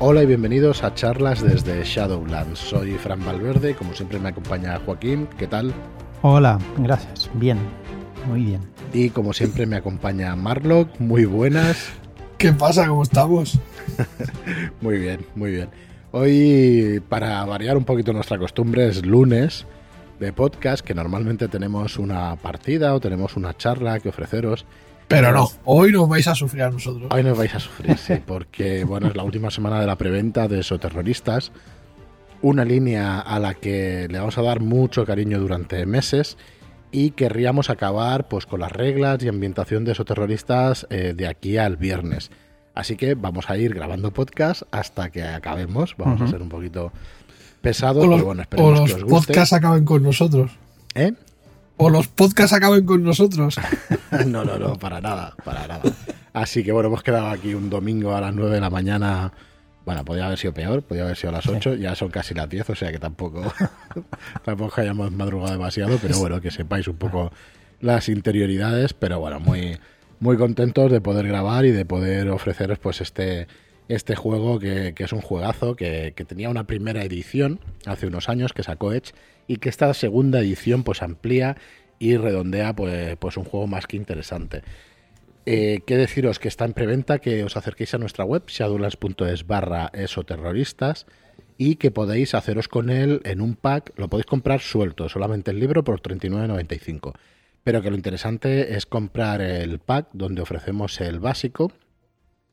Hola y bienvenidos a charlas desde Shadowlands. Soy Fran Valverde, como siempre me acompaña Joaquín. ¿Qué tal? Hola, gracias. Bien, muy bien. Y como siempre me acompaña Marlock. Muy buenas. ¿Qué pasa? ¿Cómo estamos? muy bien, muy bien. Hoy, para variar un poquito nuestra costumbre, es lunes de podcast, que normalmente tenemos una partida o tenemos una charla que ofreceros. Pero no, hoy nos vais a sufrir a nosotros. Hoy nos vais a sufrir, sí, porque bueno, es la última semana de la preventa de Soterroristas, una línea a la que le vamos a dar mucho cariño durante meses y querríamos acabar pues con las reglas y ambientación de Soterroristas eh, de aquí al viernes. Así que vamos a ir grabando podcast hasta que acabemos. Vamos a ser un poquito pesados, o los, pero bueno, esperemos o los que os guste. podcasts acaben con nosotros. ¿Eh? O los podcasts acaben con nosotros. no, no, no, para nada, para nada. Así que bueno, hemos quedado aquí un domingo a las 9 de la mañana. Bueno, podría haber sido peor, podría haber sido a las 8, ya son casi las 10, o sea que tampoco, tampoco hayamos madrugado demasiado, pero bueno, que sepáis un poco las interioridades, pero bueno, muy, muy contentos de poder grabar y de poder ofreceros pues este, este juego que, que es un juegazo, que, que, tenía una primera edición hace unos años que sacó Edge y que esta segunda edición pues amplía y redondea pues, pues un juego más que interesante. Eh, ¿Qué deciros? Que está en preventa, que os acerquéis a nuestra web, shadowlands.es barra esoterroristas y que podéis haceros con él en un pack, lo podéis comprar suelto, solamente el libro por 39.95. Pero que lo interesante es comprar el pack donde ofrecemos el básico,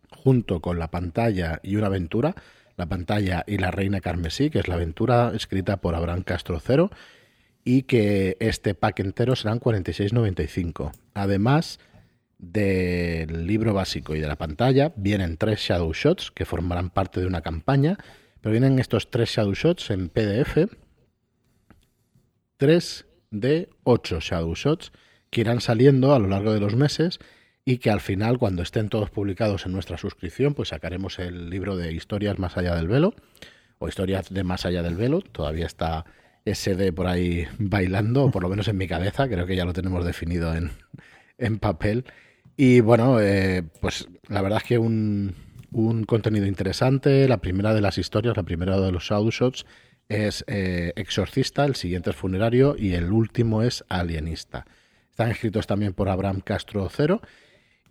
junto con la pantalla y una aventura, la pantalla y la reina carmesí, que es la aventura escrita por Abraham Castro Cero, y que este pack entero serán 46.95. Además del libro básico y de la pantalla, vienen tres Shadow Shots que formarán parte de una campaña, pero vienen estos tres Shadow Shots en PDF, tres de ocho Shadow Shots que irán saliendo a lo largo de los meses y que al final, cuando estén todos publicados en nuestra suscripción, pues sacaremos el libro de historias más allá del velo, o historias de más allá del velo, todavía está SD por ahí bailando, o por lo menos en mi cabeza, creo que ya lo tenemos definido en, en papel. Y bueno, eh, pues la verdad es que un, un, contenido interesante, la primera de las historias, la primera de los Shadow Shots es eh, Exorcista, el siguiente es Funerario y el último es Alienista. Están escritos también por Abraham Castro Cero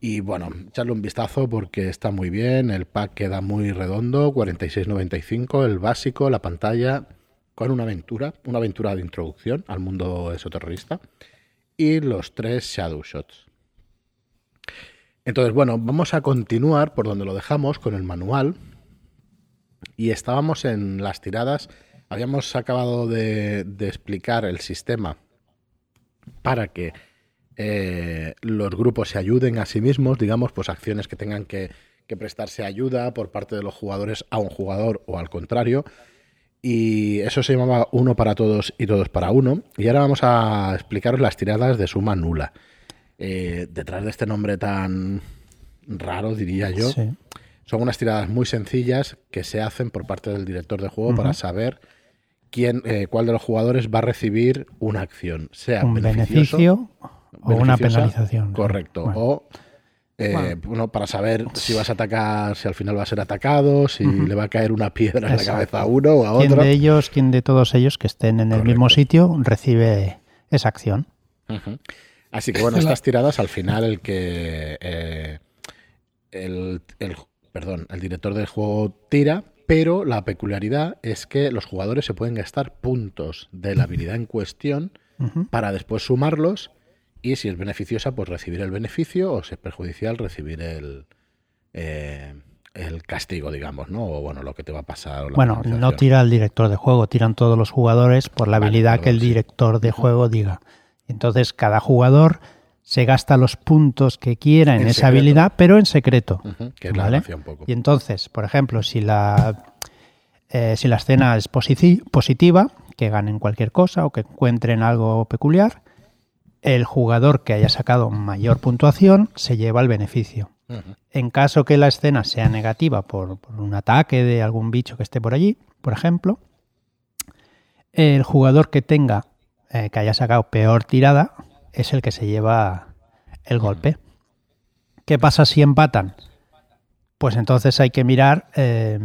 y bueno, echarle un vistazo porque está muy bien, el pack queda muy redondo, 46.95, el básico, la pantalla, con una aventura, una aventura de introducción al mundo esoterrorista, y los tres Shadow Shots. Entonces, bueno, vamos a continuar por donde lo dejamos con el manual. Y estábamos en las tiradas, habíamos acabado de, de explicar el sistema para que eh, los grupos se ayuden a sí mismos, digamos, pues acciones que tengan que, que, prestarse ayuda por parte de los jugadores a un jugador o al contrario. Y eso se llamaba uno para todos y todos para uno. Y ahora vamos a explicaros las tiradas de suma nula. Eh, detrás de este nombre tan raro, diría yo, sí. son unas tiradas muy sencillas que se hacen por parte del director de juego uh -huh. para saber quién, eh, cuál de los jugadores va a recibir una acción, sea un beneficio o una penalización. Correcto. Bueno. O eh, bueno. bueno. para saber si vas a atacar, si al final va a ser atacado, si uh -huh. le va a caer una piedra Exacto. en la cabeza a uno o a otro. ¿Quién de ellos, quién de todos ellos que estén en el mismo sitio recibe esa acción? Uh -huh. Así que bueno, estas tiradas al final el que eh, el, el, perdón, el director del juego tira, pero la peculiaridad es que los jugadores se pueden gastar puntos de la habilidad en cuestión uh -huh. para después sumarlos y si es beneficiosa, pues recibir el beneficio o si es perjudicial, recibir el, eh, el castigo, digamos, ¿no? O bueno, lo que te va a pasar. bueno, no tira el director de juego, tiran todos los jugadores por la vale, habilidad que el director de juego diga. Entonces, cada jugador se gasta los puntos que quiera en, en esa secreto. habilidad, pero en secreto. Uh -huh, que es ¿vale? la un poco. Y entonces, por ejemplo, si la, eh, si la escena es positiva, que ganen cualquier cosa o que encuentren algo peculiar, el jugador que haya sacado mayor puntuación se lleva el beneficio. Uh -huh. En caso que la escena sea negativa por, por, un ataque de algún bicho que esté por allí, por ejemplo, el jugador que tenga eh, que haya sacado peor tirada es el que se lleva el golpe. ¿Qué pasa si empatan? pues entonces hay que mirar. eh,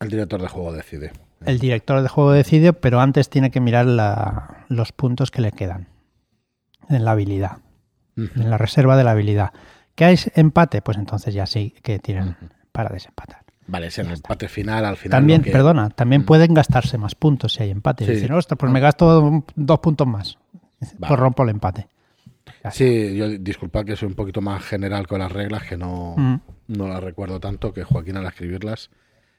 El director de juego decide. el director de juego decide, pero antes tiene que mirar la- los puntos que le quedan en la habilidad, en la reserva de la habilidad. ¿Que hay empate? Pues entonces ya sí que tienen para desempatar. Vale, es el empate final al final. También, que- perdona, también pueden gastarse más puntos si hay empate. Sí. Dicen, ostras, pues me gasto dos puntos más. Vale. Pues rompo el empate. Sí, yo disculpad que soy un poquito más general con las reglas, que no, Mm. no las recuerdo tanto, que Joaquín al escribirlas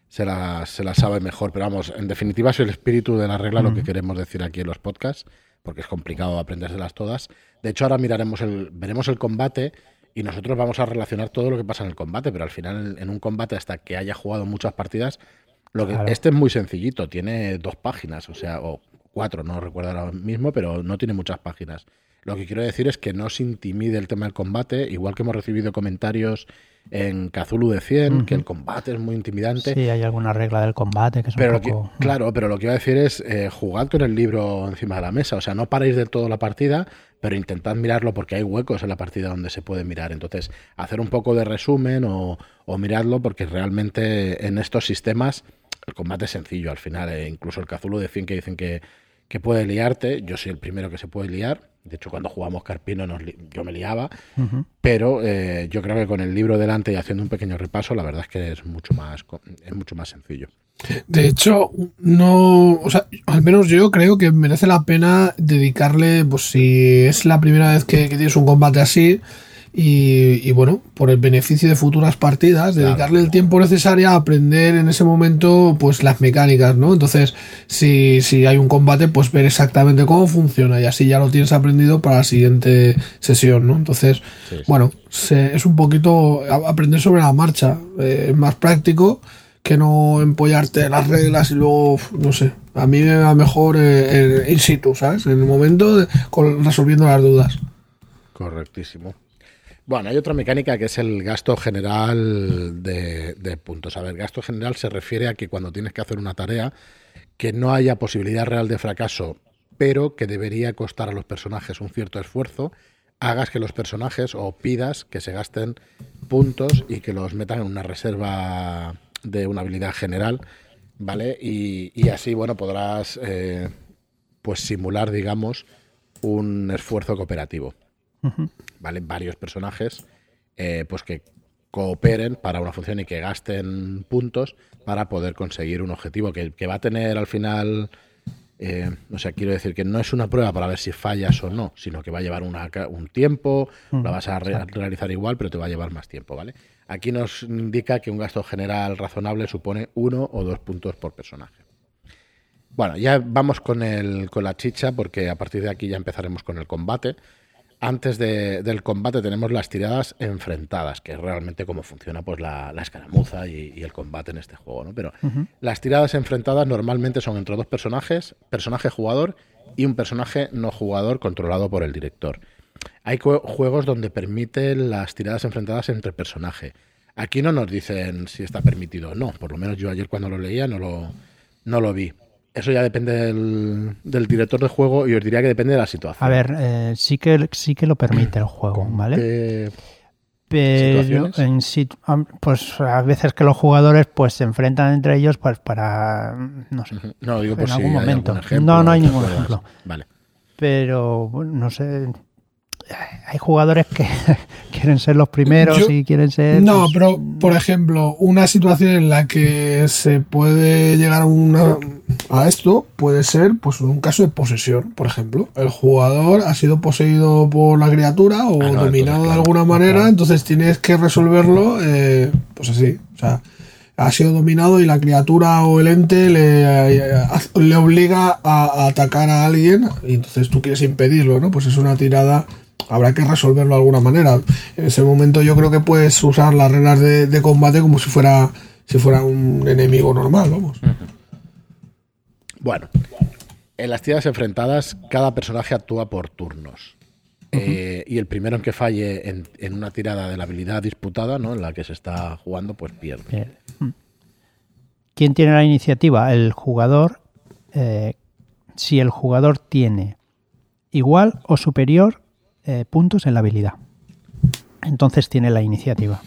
se las, se las sabe mejor. Pero vamos, en definitiva es el espíritu de la regla lo que Mm. queremos decir aquí en los podcasts, porque es complicado aprendérselas todas. De hecho, ahora miraremos el, veremos el combate y nosotros vamos a relacionar todo lo que pasa en el combate, pero al final en, un combate hasta que haya jugado muchas partidas, lo que, Claro. este es muy sencillito, tiene dos páginas, o sea, o cuatro, no recuerdo ahora mismo, pero no tiene muchas páginas. Lo que quiero decir es que no se intimide el tema del combate, igual que hemos recibido comentarios en Cthulhu de 100, que el combate es muy intimidante. Sí, hay alguna regla del combate que es Pero un que- poco... claro, pero lo que iba a decir es eh, jugad con el libro encima de la mesa. O sea, no paréis del todo la partida, pero intentad mirarlo porque hay huecos en la partida donde se puede mirar. Entonces, hacer un poco de resumen o, o miradlo porque realmente en estos sistemas el combate es sencillo al final. eh, incluso el Cthulhu de 100 que dicen que, que puede liarte. Yo soy el primero que se puede liar. De hecho, cuando jugamos Carpino nos li- yo me liaba. Pero eh, yo creo que con el libro delante y haciendo un pequeño repaso, la verdad es que es mucho más, es mucho más sencillo. De hecho, no, o sea, al menos yo creo que merece la pena dedicarle, pues si es la primera vez que, que tienes un combate así, y, y bueno, por el beneficio de futuras partidas, Claro. dedicarle el tiempo necesario a aprender en ese momento, pues las mecánicas, ¿no? Entonces, si, si hay un combate, pues ver exactamente cómo funciona y así ya lo tienes aprendido para la siguiente sesión, ¿no? Entonces, Sí, sí. bueno, se- es un poquito aprender sobre la marcha, eh, es más práctico que no empollarte las reglas y luego, no sé, a mí me va mejor eh, en in situ, ¿sabes? En el momento de- con- resolviendo las dudas. Correctísimo. Bueno, hay otra mecánica que es el gasto general de, puntos. A ver, gasto general se refiere a que cuando tienes que hacer una tarea, que no haya posibilidad real de fracaso, pero que debería costar a los personajes un cierto esfuerzo, hagas que los personajes o pidas que se gasten puntos y que los metan en una reserva de una habilidad general, ¿vale? Y, y así, bueno, podrás eh, pues simular, digamos, un esfuerzo cooperativo. ¿Vale? Varios personajes eh, pues que cooperen para una función y que gasten puntos para poder conseguir un objetivo que, que va a tener al final, eh, o sea, quiero decir que no es una prueba para ver si fallas o no, sino que va a llevar una un tiempo, Mm, la vas a re- realizar igual, pero te va a llevar más tiempo, ¿vale? Aquí nos indica que un gasto general razonable supone uno o dos puntos por personaje. Bueno, ya vamos con, el, con la chicha, porque a partir de aquí ya empezaremos con el combate. Antes de- del combate tenemos las tiradas enfrentadas, que es realmente cómo funciona pues la, la escaramuza y, y el combate en este juego, ¿no? Pero las tiradas enfrentadas normalmente son entre dos personajes, personaje jugador y un personaje no jugador controlado por el director. Hay juegos donde permiten las tiradas enfrentadas entre personaje. Aquí no nos dicen si está permitido o no. Por lo menos yo ayer cuando lo leía no lo, no lo vi. Eso ya depende del, del director de juego y os diría que depende de la situación. A ver, eh, sí, que, sí que lo permite el juego, ¿vale? Pero en pues a veces que los jugadores pues se enfrentan entre ellos pues para no sé, no, digo por en si algún momento. algún ejemplo, No, no hay ¿te ningún ejemplo. Vale. pero no sé hay jugadores que quieren ser los primeros Yo- y quieren ser No, pues, pero por ejemplo, una situación en la que se puede llegar a una a esto puede ser pues un caso de posesión, por ejemplo. El jugador ha sido poseído por la criatura o Ah, no, dominado entonces, de claro. alguna manera, entonces tienes que resolverlo eh, pues así, o sea, ha sido dominado y la criatura o el ente le, eh, le obliga a, a atacar a alguien y entonces tú quieres impedirlo, ¿no? Pues es una tirada, habrá que resolverlo de alguna manera. En ese momento yo creo que puedes usar las reglas de, de combate como si fuera si fuera un enemigo normal, vamos. Bueno, en las tiradas enfrentadas, cada personaje actúa por turnos. Eh, y el primero en que falle en, en una tirada de la habilidad disputada, ¿no? En la que se está jugando, pues pierde. Bien. Mm. ¿Quién tiene la iniciativa? El jugador. eh, si el jugador tiene igual o superior eh, puntos en la habilidad, entonces tiene la iniciativa.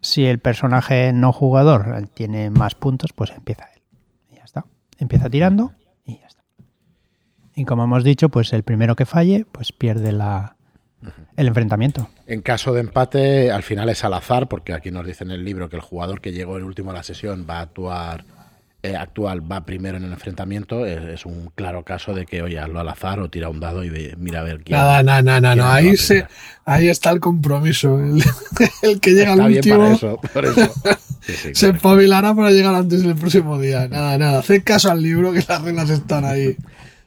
Si el personaje no jugador tiene más puntos, pues empieza él. Y ya está. Empieza tirando y ya está. Y como hemos dicho, pues el primero que falle, pues pierde la, el enfrentamiento. En caso de empate, al final es al azar, porque aquí nos dice en el libro que el jugador que llegó el último a la sesión va a actuar actual va primero en el enfrentamiento. Es, es, un claro caso de que, oye, hazlo al azar o tira un dado y ve, mira a ver quién. Nada, nada, nada, no, ahí, se, ahí está el compromiso. El, el que llega Está al bien último para eso, por eso. Sí, sí, se espabilará para llegar antes del próximo día. Nada, nada. Haced caso al libro que las reglas están ahí.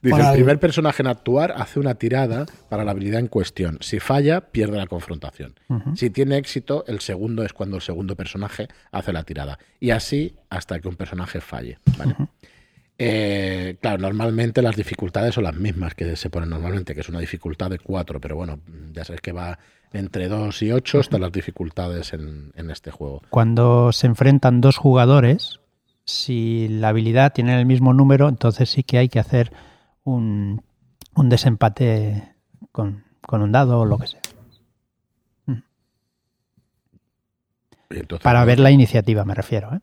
Dice, para el primer personaje en actuar hace una tirada para la habilidad en cuestión. Si falla, pierde la confrontación. Si tiene éxito, el segundo es cuando el segundo personaje hace la tirada. Y así hasta que un personaje falle. ¿vale? Eh, claro, normalmente las dificultades son las mismas que se ponen normalmente, que es una dificultad de 4, pero bueno, ya sabes que va entre 2 y 8 están las dificultades en, en este juego. Cuando se enfrentan dos jugadores, si la habilidad tiene el mismo número, entonces sí que hay que hacer un, un desempate con, con un dado o lo que sea. Entonces, Para ver la iniciativa, me refiero. ¿eh?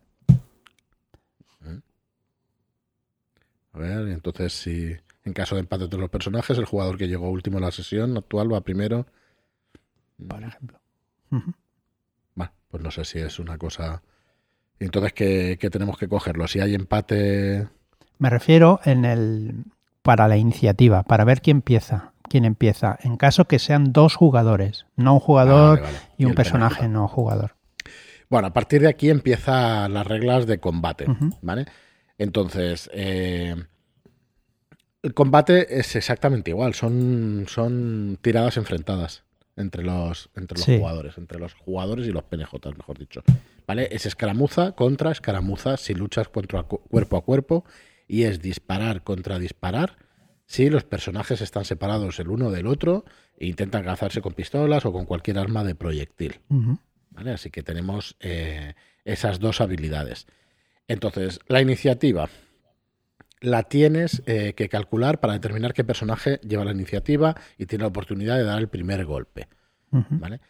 A ver, entonces si en caso de empate entre los personajes, el jugador que llegó último en la sesión actual va primero. Por ejemplo. Bueno, pues no sé si es una cosa. Entonces, ¿qué, qué tenemos que cogerlo? Si hay empate. Me refiero en el para la iniciativa, para ver quién empieza, quién empieza. En caso que sean dos jugadores, no un jugador Vale, vale. y un personaje penalti. no jugador. Bueno, a partir de aquí empiezan las reglas de combate. ¿vale? Entonces, eh, el combate es exactamente igual, son, son tiradas enfrentadas entre los, entre los Sí. jugadores, entre los jugadores y los PNJs, mejor dicho. ¿Vale? Es escaramuza contra escaramuza si luchas contra cu- cuerpo a cuerpo y es disparar contra disparar si los personajes están separados el uno del otro e intentan cazarse con pistolas o con cualquier arma de proyectil. ¿vale? Así que tenemos eh, esas dos habilidades. Entonces, la iniciativa la tienes eh, que calcular para determinar qué personaje lleva la iniciativa y tiene la oportunidad de dar el primer golpe. ¿vale?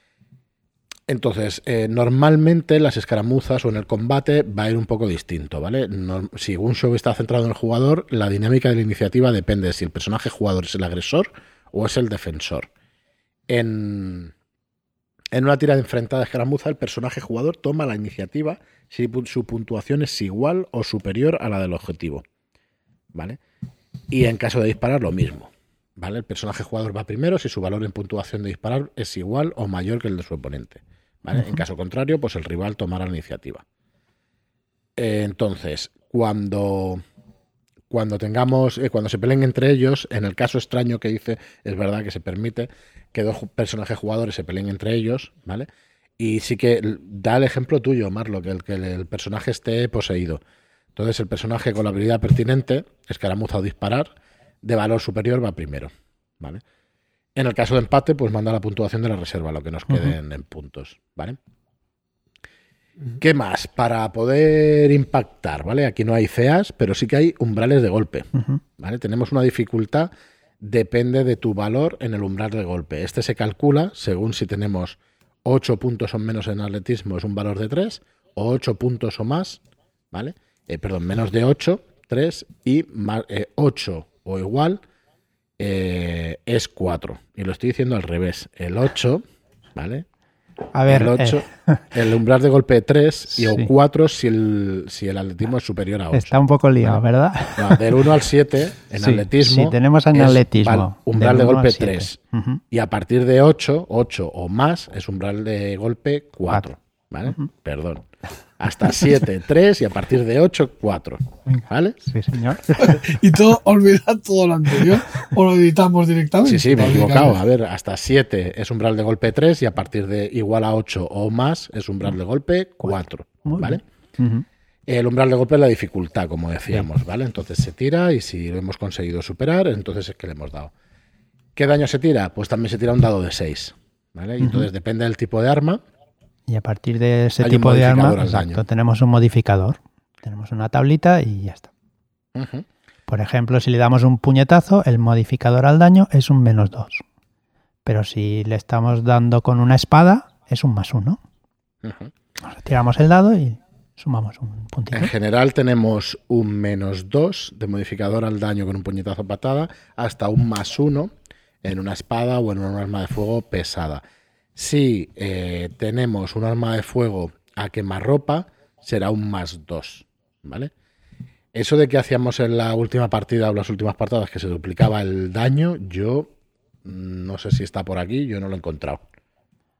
Entonces, eh, normalmente en las escaramuzas o en el combate va a ir un poco distinto, ¿vale? Si un show está centrado en el jugador, la dinámica de la iniciativa depende de si el personaje jugador es el agresor o es el defensor. En, una tira de enfrentada de escaramuza, el personaje jugador toma la iniciativa si su puntuación es igual o superior a la del objetivo, ¿vale? Y en caso de disparar, lo mismo. ¿Vale? El personaje jugador va primero si su valor en puntuación de disparar es igual o mayor que el de su oponente. ¿Vale? En caso contrario, pues el rival tomará la iniciativa. Eh, entonces, cuando, cuando tengamos, eh, cuando se peleen entre ellos, en el caso extraño que dice, es verdad que se permite que dos personajes jugadores se peleen entre ellos, ¿vale? Y sí que da el ejemplo tuyo, Marlo, que el, que el- el personaje esté poseído. Entonces, el personaje con la habilidad pertinente, escaramuza o disparar, de valor superior va primero, ¿vale? En el caso de empate, pues manda la puntuación de la reserva, lo que nos queden en puntos, ¿vale? ¿Qué más? Para poder impactar, ¿vale? Aquí no hay CEAs, pero sí que hay umbrales de golpe. ¿vale? Tenemos una dificultad, depende de tu valor en el umbral de golpe. Este se calcula según si tenemos 8 puntos o menos en atletismo, es un valor de 3, o 8 puntos o más, ¿vale? Eh, perdón, menos de 8, 3, y más, 8 o igual eh, es 4. Y lo estoy diciendo al revés. El 8, ¿vale? A ver, el 8, eh, el umbral de golpe 3 y o Sí. 4 si el, si el atletismo es superior a 8. está un poco liado, ¿verdad? No, del 1 al 7 en Sí, atletismo. sí, tenemos en atletismo, Umbral de golpe siete. 3. Ujú. Y a partir de 8, 8 o más, es umbral de golpe 4. Cuatro. ¿Vale? Perdón. Hasta 7, 3 y a partir de 8, 4. ¿Vale? Sí, señor. Y todo, olvidad todo lo anterior o lo editamos directamente. Sí, sí, me he equivocado. A ver, hasta 7 es umbral de golpe 3 y a partir de igual a 8 o más es umbral de golpe 4. Muy ¿Vale? El umbral de golpe es la dificultad, como decíamos, ¿vale? Entonces se tira y si lo hemos conseguido superar, entonces es que le hemos dado. ¿Qué daño se tira? Pues también se tira un dado de 6, ¿vale? Y entonces depende del tipo de arma. Y a partir de ese Hay tipo de arma, exacto, daño. tenemos un modificador. Tenemos una tablita y ya está. Por ejemplo, si le damos un puñetazo, el modificador al daño es un menos 2. Pero si le estamos dando con una espada, es un más 1. Ujú. Tiramos el dado y sumamos un puntito. En general tenemos un menos 2 de modificador al daño con un puñetazo patada, hasta un más 1 en una espada o en un arma de fuego pesada. Si eh, tenemos un arma de fuego a quemarropa, será un más 2. ¿Vale? Eso de que hacíamos en la última partida o las últimas partidas que se duplicaba el daño, yo mm, no sé si está por aquí, yo no lo he encontrado.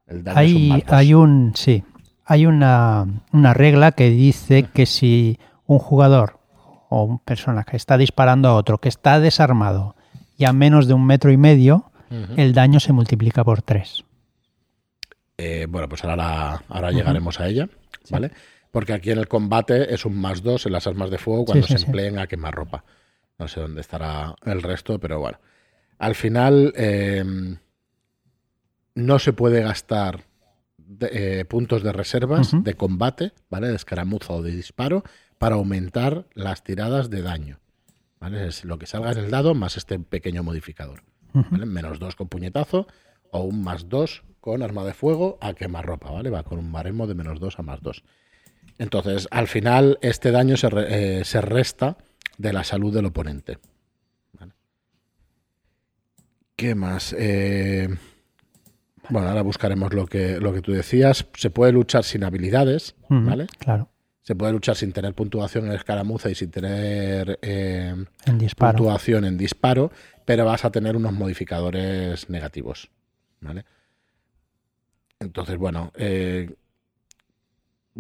El daño hay, un hay un, sí, hay una, una regla que dice que si un jugador o una persona que está disparando a otro que está desarmado y a menos de un metro y medio, el daño se multiplica por tres. Eh, bueno, pues ahora, ahora llegaremos a ella, ¿vale? Porque aquí en el combate es un más dos en las armas de fuego cuando se empleen a quemar ropa. No sé dónde estará el resto, pero bueno. Al final em, no se puede gastar eh, puntos de reservas de combate, ¿vale? De escaramuza o de disparo para aumentar las tiradas de daño. ¿Vale? Es lo que salga en el dado más este pequeño modificador. Menos dos con puñetazo o un más dos con arma de fuego a quemar ropa, ¿vale? Va con un baremo de menos dos a más dos. Entonces, al final, este daño se, eh, se resta de la salud del oponente. ¿Qué más? Eh, bueno, ahora buscaremos lo que, lo que tú decías. Se puede luchar sin habilidades, ¿vale? Claro. Se puede luchar sin tener puntuación en escaramuza y sin tener eh, puntuación en disparo, pero vas a tener unos modificadores negativos, ¿vale? Entonces, bueno, eh,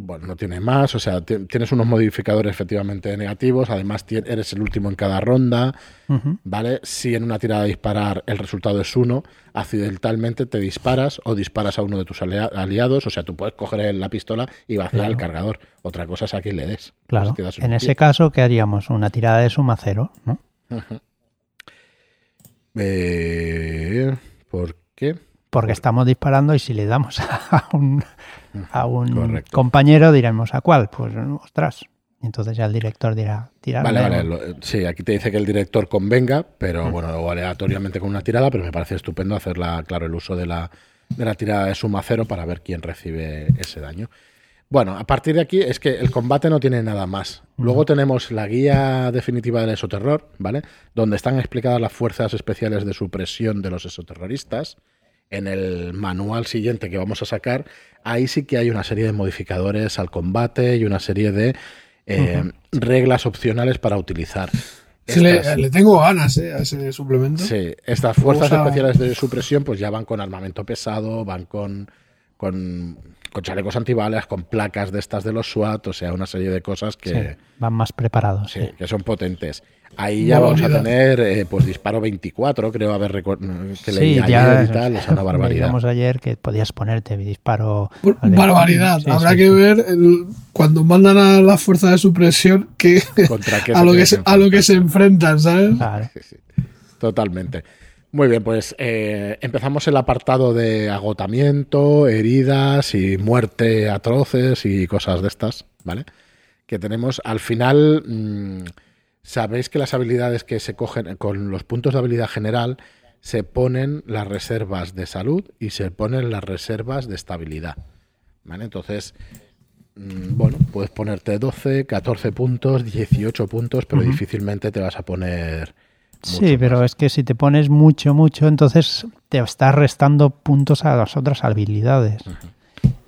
bueno, no tiene más, o sea, tienes unos modificadores efectivamente negativos, además eres el último en cada ronda, ¿vale? Si en una tirada de disparar el resultado es uno, accidentalmente te disparas o disparas a uno de tus aliados, o sea, tú puedes coger la pistola y vaciar el cargador. Otra cosa es a quien le des. Claro, en ese caso, ¿qué haríamos? Una tirada de suma cero, ¿no? eh, ¿Por qué? Porque estamos disparando y si le damos a un, a un compañero diremos a cuál. Pues ostras. Entonces ya el director dirá tirar. Vale, vale. sí, aquí te dice que el director convenga, pero mm. bueno, o aleatoriamente con una tirada, pero me parece estupendo hacerla, claro, el uso de la, de la tirada de suma cero para ver quién recibe ese daño. Bueno, a partir de aquí es que el combate no tiene nada más. Luego tenemos la guía definitiva del exoterror, ¿vale? Donde están explicadas las fuerzas especiales de supresión de los exoterroristas en el manual siguiente que vamos a sacar, ahí sí que hay una serie de modificadores al combate y una serie de eh, reglas opcionales para utilizar. le, tengo ganas eh, a ese suplemento. Sí, estas fuerzas especiales de supresión pues ya van con armamento pesado, van con, con, chalecos antibalas, con placas de estas de los SWAT, o sea, una serie de cosas que... van más preparados. Sí, que son potentes. Ahí ya vamos a tener, eh, pues disparo 24, creo haber que leí ayer y tal, es una barbaridad. Digamos ayer que podías ponerte disparo. barbaridad. Habrá que ver cuando mandan a la fuerza de supresión que, a, lo que se, a lo que se enfrentan, ¿sabes? Totalmente. Muy bien, pues eh, empezamos el apartado de agotamiento, heridas y muerte atroces y cosas de estas, ¿vale? Que tenemos al final. Mm, Sabéis que las habilidades que se cogen con los puntos de habilidad general se ponen las reservas de salud y se ponen las reservas de estabilidad. ¿Vale? Entonces, mm, bueno, puedes ponerte 12, 14 puntos, 18 puntos, pero difícilmente te vas a poner. sí, pero es que si te pones mucho, mucho, entonces te estás restando puntos a las otras habilidades.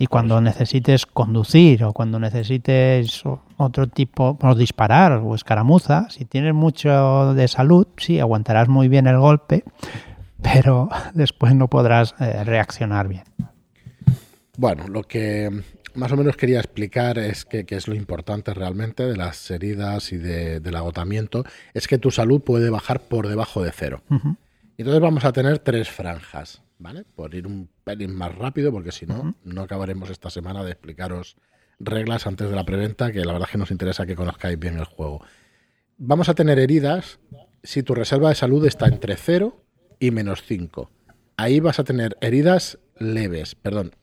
Y cuando necesites conducir o cuando necesites otro tipo, o disparar o escaramuza, si tienes mucho de salud, sí, aguantarás muy bien el golpe, pero después no podrás eh, reaccionar bien. Bueno, lo que más o menos quería explicar es que, es lo importante realmente de las heridas y del agotamiento, es que tu salud puede bajar por debajo de cero. Entonces vamos a tener tres franjas. ¿Vale? Por ir un pelín más rápido, porque si no, no acabaremos esta semana de explicaros reglas antes de la preventa, que la verdad es que nos interesa que conozcáis bien el juego. Vamos a tener heridas si tu reserva de salud está entre 0 y menos 5. Ahí vas a tener heridas leves, perdón.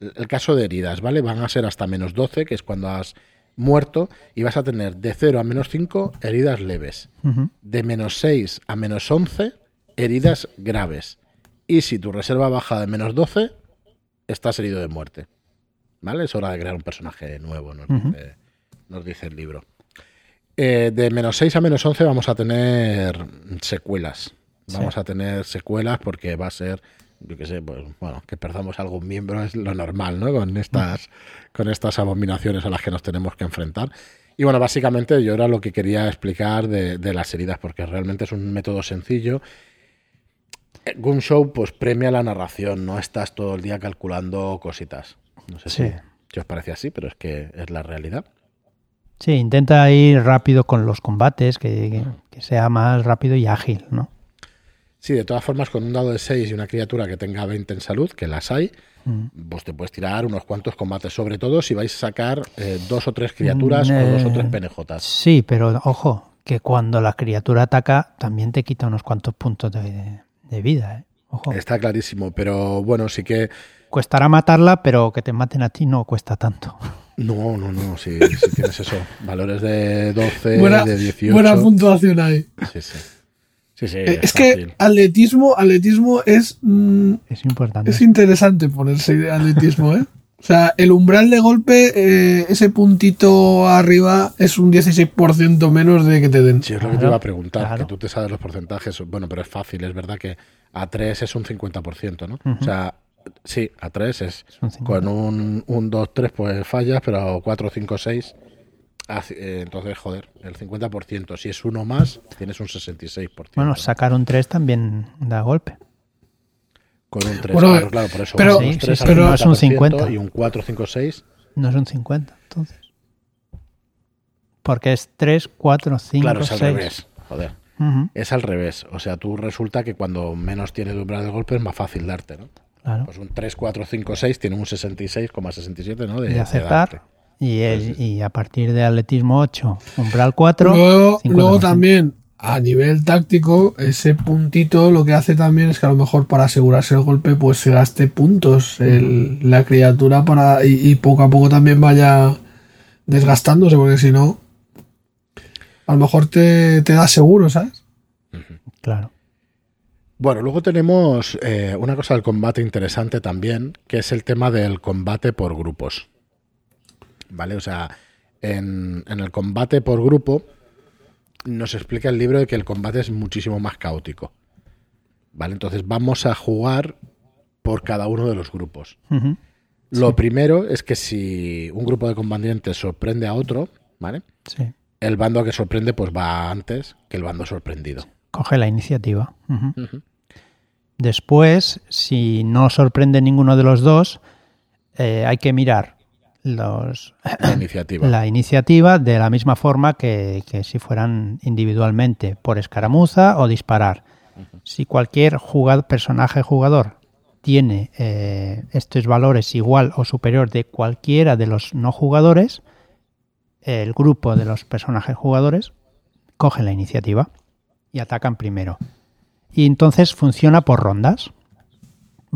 El caso de heridas, ¿vale? Van a ser hasta menos 12, que es cuando has muerto, y vas a tener de 0 a menos 5 heridas leves. De menos 6 a menos 11, heridas graves. Y si tu reserva baja de menos 12, estás herido de muerte. ¿Vale? Es hora de crear un personaje nuevo, nos, dice, nos dice el libro. Eh, de menos 6 a menos 11 vamos a tener secuelas. Vamos a tener secuelas porque va a ser, yo qué sé, pues bueno, que perdamos algún miembro es lo normal, ¿no? Con estas, con estas abominaciones a las que nos tenemos que enfrentar. Y bueno, básicamente yo era lo que quería explicar de, de las heridas, porque realmente es un método sencillo. Gun Show pues premia la narración, no estás todo el día calculando cositas. No sé Sí. si, si os parece así, pero es que es la realidad. Sí, intenta ir rápido con los combates, que, que sea más rápido y ágil, ¿no? Sí, de todas formas, con un dado de 6 y una criatura que tenga 20 en salud, que las hay, Mm. pues te puedes tirar unos cuantos combates, sobre todo si vais a sacar eh, dos o tres criaturas Mm, o dos o eh, tres penejotas. Sí, pero ojo, que cuando la criatura ataca también te quita unos cuantos puntos de, de vida. ¿eh? Ojo, Está clarísimo, pero bueno, sí que... costará matarla, pero que te maten a ti no cuesta tanto. No, no, no, si, si tienes eso, valores de 12, buena, de 18... buena puntuación ahí. Sí, sí. Sí, sí, Eh, es que atletismo, atletismo es, mm, Es importante. es interesante ponerse de atletismo, ¿eh? O sea, el umbral de golpe, eh, ese puntito arriba es un 16% menos de que te den. Sí, es lo que te iba a preguntar, claro. que tú te sabes los porcentajes. Bueno, pero es fácil, es verdad que a 3 es un 50%, ¿no? O sea, sí, a 3 es Es un 50. con un 1, 2, 3 pues fallas, pero 4, 5, 6, eh, entonces, joder, el 50%. Si es uno más, tienes un 66%. Bueno, sacar un 3 también da golpe. Con un 3, Bueno, claro, claro, por eso. pero- Sí, sí, sí, no es un 50% 50. Y un 4, 5, 6. No es un 50, entonces. Porque es 3, 4, 5, Claro, es al 6. revés. Joder. Ujú, Es al revés. O sea, tú resulta que cuando menos tienes de umbral de golpe es más fácil darte, ¿no? claro. Pues un 3, 4, 5, 6 tiene un 66,67, ¿no? De, de de acertar. darte. Y, el- y a partir de atletismo 8, umbral 4. Luego, 50%. luego también, a nivel táctico, ese puntito lo que hace también es que a lo mejor para asegurarse el golpe, pues se gaste puntos el- la criatura para y, y poco a poco también vaya desgastándose, porque si no, a lo mejor te, te da seguro, ¿sabes? Claro. Bueno, luego tenemos eh, una cosa del combate interesante también, que es el tema del combate por grupos. ¿Vale? O sea, en, en el combate por grupo nos explica el libro de que el combate es muchísimo más caótico. ¿Vale? Entonces vamos a jugar por cada uno de los grupos. Lo primero es que si un grupo de combatientes sorprende a otro, ¿vale? Sí. El bando que sorprende pues va antes que el bando sorprendido. Coge la iniciativa. Después, si no sorprende ninguno de los dos, eh, hay que mirar los, La iniciativa. la iniciativa de la misma forma que, que si fueran individualmente, por escaramuza o disparar. Si cualquier personaje jugador tiene eh, estos valores igual o superior de cualquiera de los no jugadores, el grupo de los personajes jugadores coge la iniciativa y atacan primero. Y entonces funciona por rondas.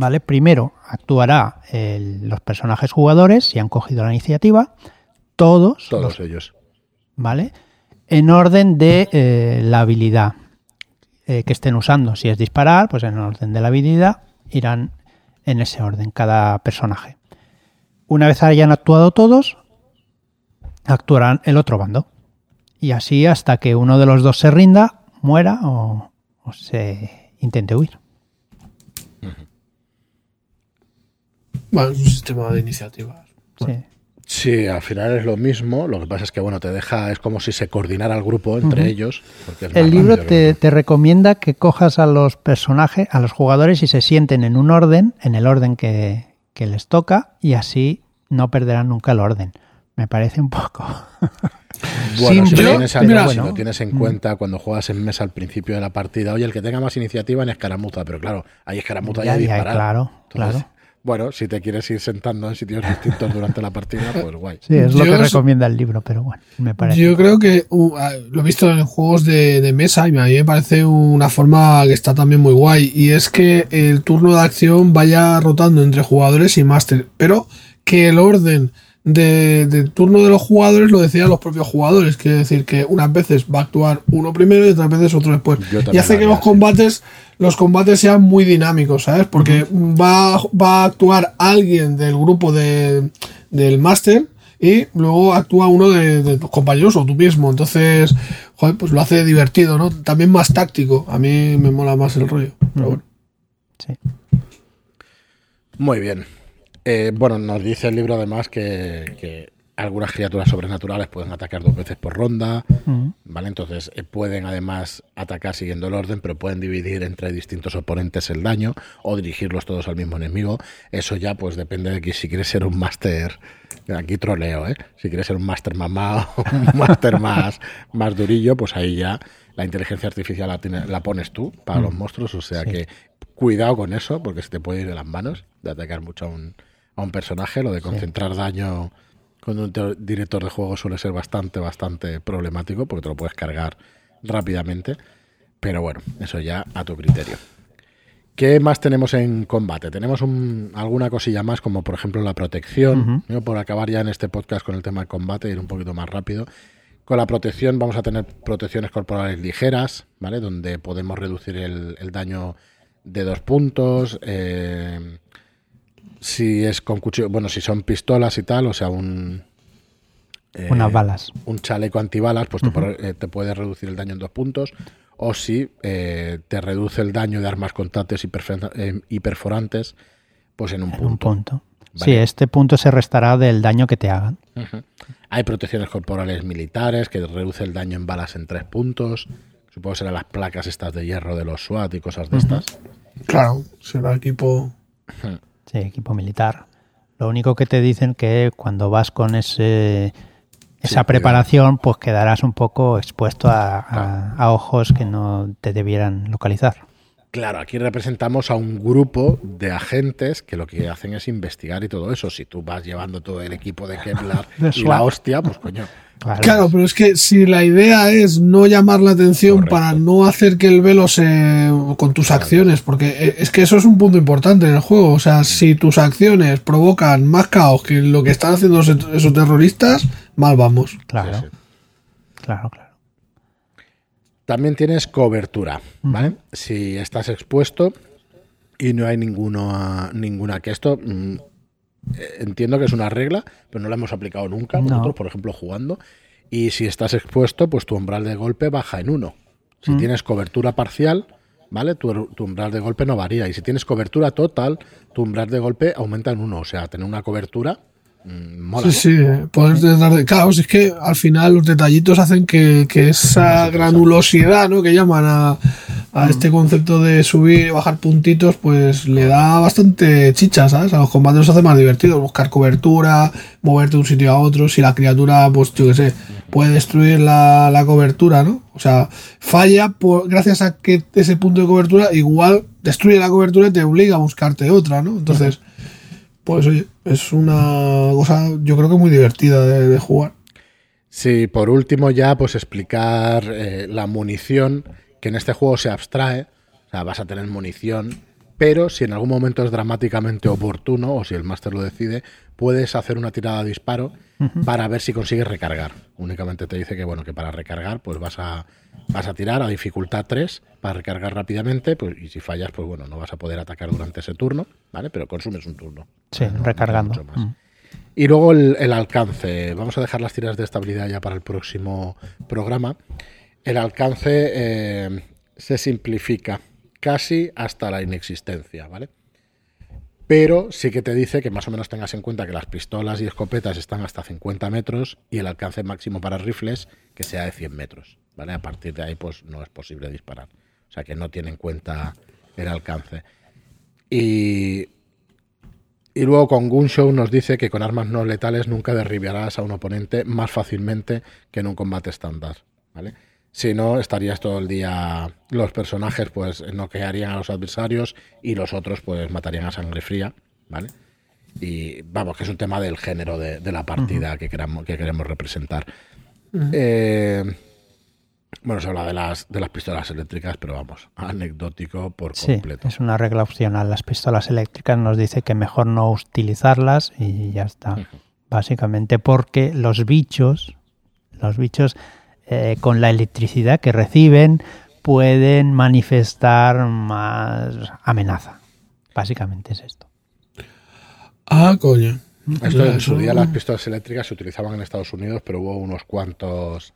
¿Vale? Primero actuará el- los personajes jugadores, si han cogido la iniciativa, todos, Todos los- ellos. ¿vale? En orden de eh, la habilidad eh, que estén usando. Si es disparar, pues en orden de la habilidad irán en ese orden cada personaje. Una vez hayan actuado todos, actuarán el otro bando. Y así hasta que uno de los dos se rinda, muera o, o se intente huir. Bueno, es un sistema de iniciativas. Sí. Sí, al final es lo mismo. Lo que pasa es que, bueno, te deja, es como si se coordinara el grupo entre ellos. porque es más El libro te, te recomienda que cojas a los personajes, a los jugadores y se sienten en un orden, en el orden que, que les toca, y así no perderán nunca el orden. Me parece un poco. Bueno, si, lo tienes, en- mira, si lo bueno. tienes en cuenta cuando juegas en mesa al principio de la partida, oye, el que tenga más iniciativa en escaramuza, pero claro, hay escaramuza y Ya, hay ya, disparar. claro, Entonces, claro. Bueno, si te quieres ir sentando en sitios distintos durante la partida, pues guay. Sí, es lo Yo que es- recomienda el libro, pero bueno, me parece. Yo creo que uh, ah, lo he visto en juegos de, de mesa y a mí me parece una forma que está también muy guay. Y es que el turno de acción vaya rotando entre jugadores y máster, pero que el orden de, del turno de los jugadores lo decían los propios jugadores. Quiere decir que unas veces va a actuar uno primero y otras veces otro después. Yo también Y hace que los así. combates, los combates sean muy dinámicos, ¿sabes? Porque va, va a actuar alguien del grupo de, del máster y luego actúa uno de, de tus compañeros o tú mismo. Entonces, joder, pues lo hace divertido, ¿no? También más táctico. A mí me mola más el rollo. Pero bueno. Sí. Muy bien. Eh, bueno, nos dice el libro además que, que algunas criaturas sobrenaturales pueden atacar dos veces por ronda, Mm. ¿vale? Entonces eh, pueden además atacar siguiendo el orden, pero pueden dividir entre distintos oponentes el daño o dirigirlos todos al mismo enemigo. Eso ya pues depende de que si quieres ser un máster, aquí troleo, ¿eh? Si quieres ser un máster mamá o un máster más, más durillo, pues ahí ya la inteligencia artificial la, tiene- la pones tú para los monstruos, o sea Sí. que cuidado con eso, porque se te puede ir de las manos de atacar mucho a un, a un personaje. Lo de concentrar daño con un director de juego suele ser bastante, bastante problemático, porque te lo puedes cargar rápidamente. Pero bueno, eso ya a tu criterio. ¿Qué más tenemos en combate? Tenemos un- alguna cosilla más, como por ejemplo la protección. Yo por acabar ya en este podcast con el tema de combate, ir un poquito más rápido. Con la protección vamos a tener protecciones corporales ligeras, ¿vale? Donde podemos reducir el, el daño de dos puntos. eh, si es con cuchillo, bueno, si son pistolas y tal, o sea, un... eh, Unas balas. un chaleco antibalas, pues te, puede- eh, te puede reducir el daño en dos puntos. O si eh, te reduce el daño de armas contantes y, eh, y perforantes, pues en un En punto. un punto. Vale. Sí, este punto se restará del daño que te hagan. Hay protecciones corporales militares que reduce el daño en balas en tres puntos. Supongo que serán las placas estas de hierro de los SWAT y cosas de estas. Claro, será equipo. Sí, equipo militar. Lo único que te dicen que cuando vas con ese esa preparación, pues quedarás un poco expuesto a, a- a ojos que no te debieran localizar. Claro, aquí representamos a un grupo de agentes que lo que hacen es investigar y todo eso. Si tú vas llevando todo el equipo de Kevlar y la hostia, pues coño. Claro. Claro, pero es que si la idea es no llamar la atención Correcto. para no hacer que el velo se. con tus acciones, porque e- es que eso es un punto importante en el juego. O sea, si tus acciones provocan más caos que lo que están haciendo esos terroristas, mal vamos. Claro, Sí, sí. claro, claro. También tienes cobertura, ¿vale? Si estás expuesto y no hay ninguno, ninguna que esto mm, eh, entiendo que es una regla, pero no la hemos aplicado nunca No. nosotros, por ejemplo, jugando. Y si estás expuesto, pues tu umbral de golpe baja en uno. Si tienes cobertura parcial, ¿vale? Tu, tu umbral de golpe no varía. Y si tienes cobertura total, tu umbral de golpe aumenta en uno. O sea, tener una cobertura mm, mola. Sí, sí, poder tratar de. Claro, es que al final los detallitos hacen que, que esa granulosidad, ¿no? Que llaman a, a este concepto de subir y bajar puntitos, pues le da bastante chicha, ¿sabes? A los combates los hace más divertidos. Buscar cobertura, moverte de un sitio a otro. Si la criatura, pues yo qué sé, puede destruir la, la cobertura, ¿no? O sea, falla por, gracias a que ese punto de cobertura igual destruye la cobertura y te obliga a buscarte otra, ¿no? Entonces. Pues es una cosa yo creo que muy divertida de, de jugar. Sí, por último ya pues explicar eh, la munición, que en este juego se abstrae, o sea, vas a tener munición, pero si en algún momento es dramáticamente oportuno, o si el máster lo decide, puedes hacer una tirada de disparo para ver si consigues recargar. Únicamente te dice que bueno, que para recargar, pues vas a, vas a tirar a dificultad 3 para recargar rápidamente, pues, y si fallas, pues bueno, no vas a poder atacar durante ese turno, ¿vale? Pero consumes un turno. Sí, No- no recargando. mucho más. Y luego el, el alcance. Vamos a dejar las tiras de estabilidad ya para el próximo programa. El alcance eh, se simplifica casi hasta la inexistencia, ¿vale? Pero sí que te dice que más o menos tengas en cuenta que las pistolas y escopetas están hasta 50 metros y el alcance máximo para rifles que sea de 100 metros, ¿vale? A partir de ahí pues no es posible disparar. O sea que no tiene en cuenta el alcance. Y y luego con Gunshow nos dice que con armas no letales nunca derribarás a un oponente más fácilmente que en un combate estándar, ¿vale? Si no, estarías todo el día... Los personajes pues noquearían a los adversarios y los otros pues matarían a sangre fría, ¿vale? Y vamos, que es un tema del género de, de la partida que, queramos, que queremos representar. Eh, bueno, se habla de las, de las pistolas eléctricas, pero vamos, anecdótico por Sí, completo. es una regla opcional. Las pistolas eléctricas nos dice que mejor no utilizarlas y ya está. básicamente porque los bichos, los bichos eh, con la electricidad que reciben pueden manifestar más amenaza. Básicamente es esto. Ah, coño. Esto en su día las pistolas eléctricas se utilizaban en Estados Unidos, pero hubo unos cuantos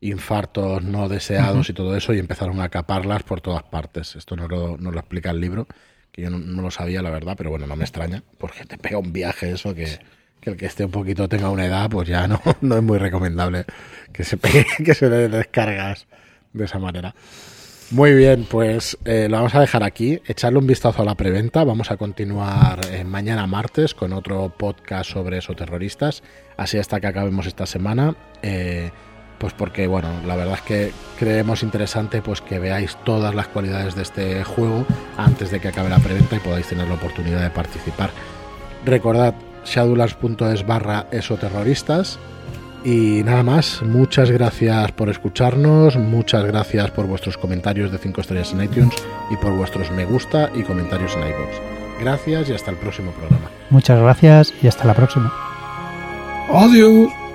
infartos no deseados y todo eso y empezaron a acaparlas por todas partes. Esto no lo, no lo explica el libro, que yo no, no lo sabía, la verdad, pero bueno, no me extraña, porque te pega un viaje eso que, que el que esté un poquito tenga una edad, pues ya no, no es muy recomendable que se pegue, que se le descargas de esa manera. Muy bien, pues eh, lo vamos a dejar aquí. Echarle un vistazo a la preventa. Vamos a continuar eh, mañana martes con otro podcast sobre esoterroristas. Así hasta que acabemos esta semana. Eh, pues porque, bueno, la verdad es que creemos interesante pues que veáis todas las cualidades de este juego antes de que acabe la preventa y podáis tener la oportunidad de participar. Recordad shadowlands.es barra esoterroristas. Y nada más, muchas gracias por escucharnos, muchas gracias por vuestros comentarios de 5 estrellas en iTunes y por vuestros me gusta y comentarios en iVoox. Gracias y hasta el próximo programa. Muchas gracias y hasta la próxima. Adiós.